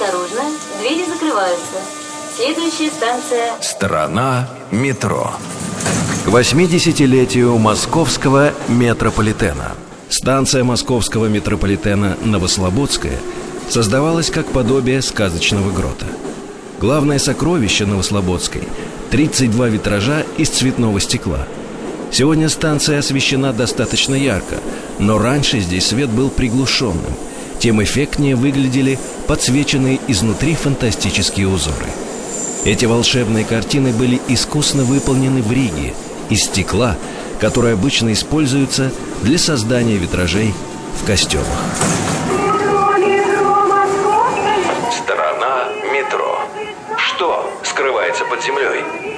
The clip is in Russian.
Осторожно, двери закрываются. Следующая станция... Страна метро. К 80-летию московского метрополитена. Станция московского метрополитена Новослободская создавалась как подобие сказочного грота. Главное сокровище Новослободской – 32 витража из цветного стекла. Сегодня станция освещена достаточно ярко, но раньше здесь свет был приглушенным. Тем эффектнее выглядели подсвеченные изнутри фантастические узоры. Эти волшебные картины были искусно выполнены в Риге из стекла, которое обычно используется для создания витражей в костюмах. Страна метро. Что скрывается под землей?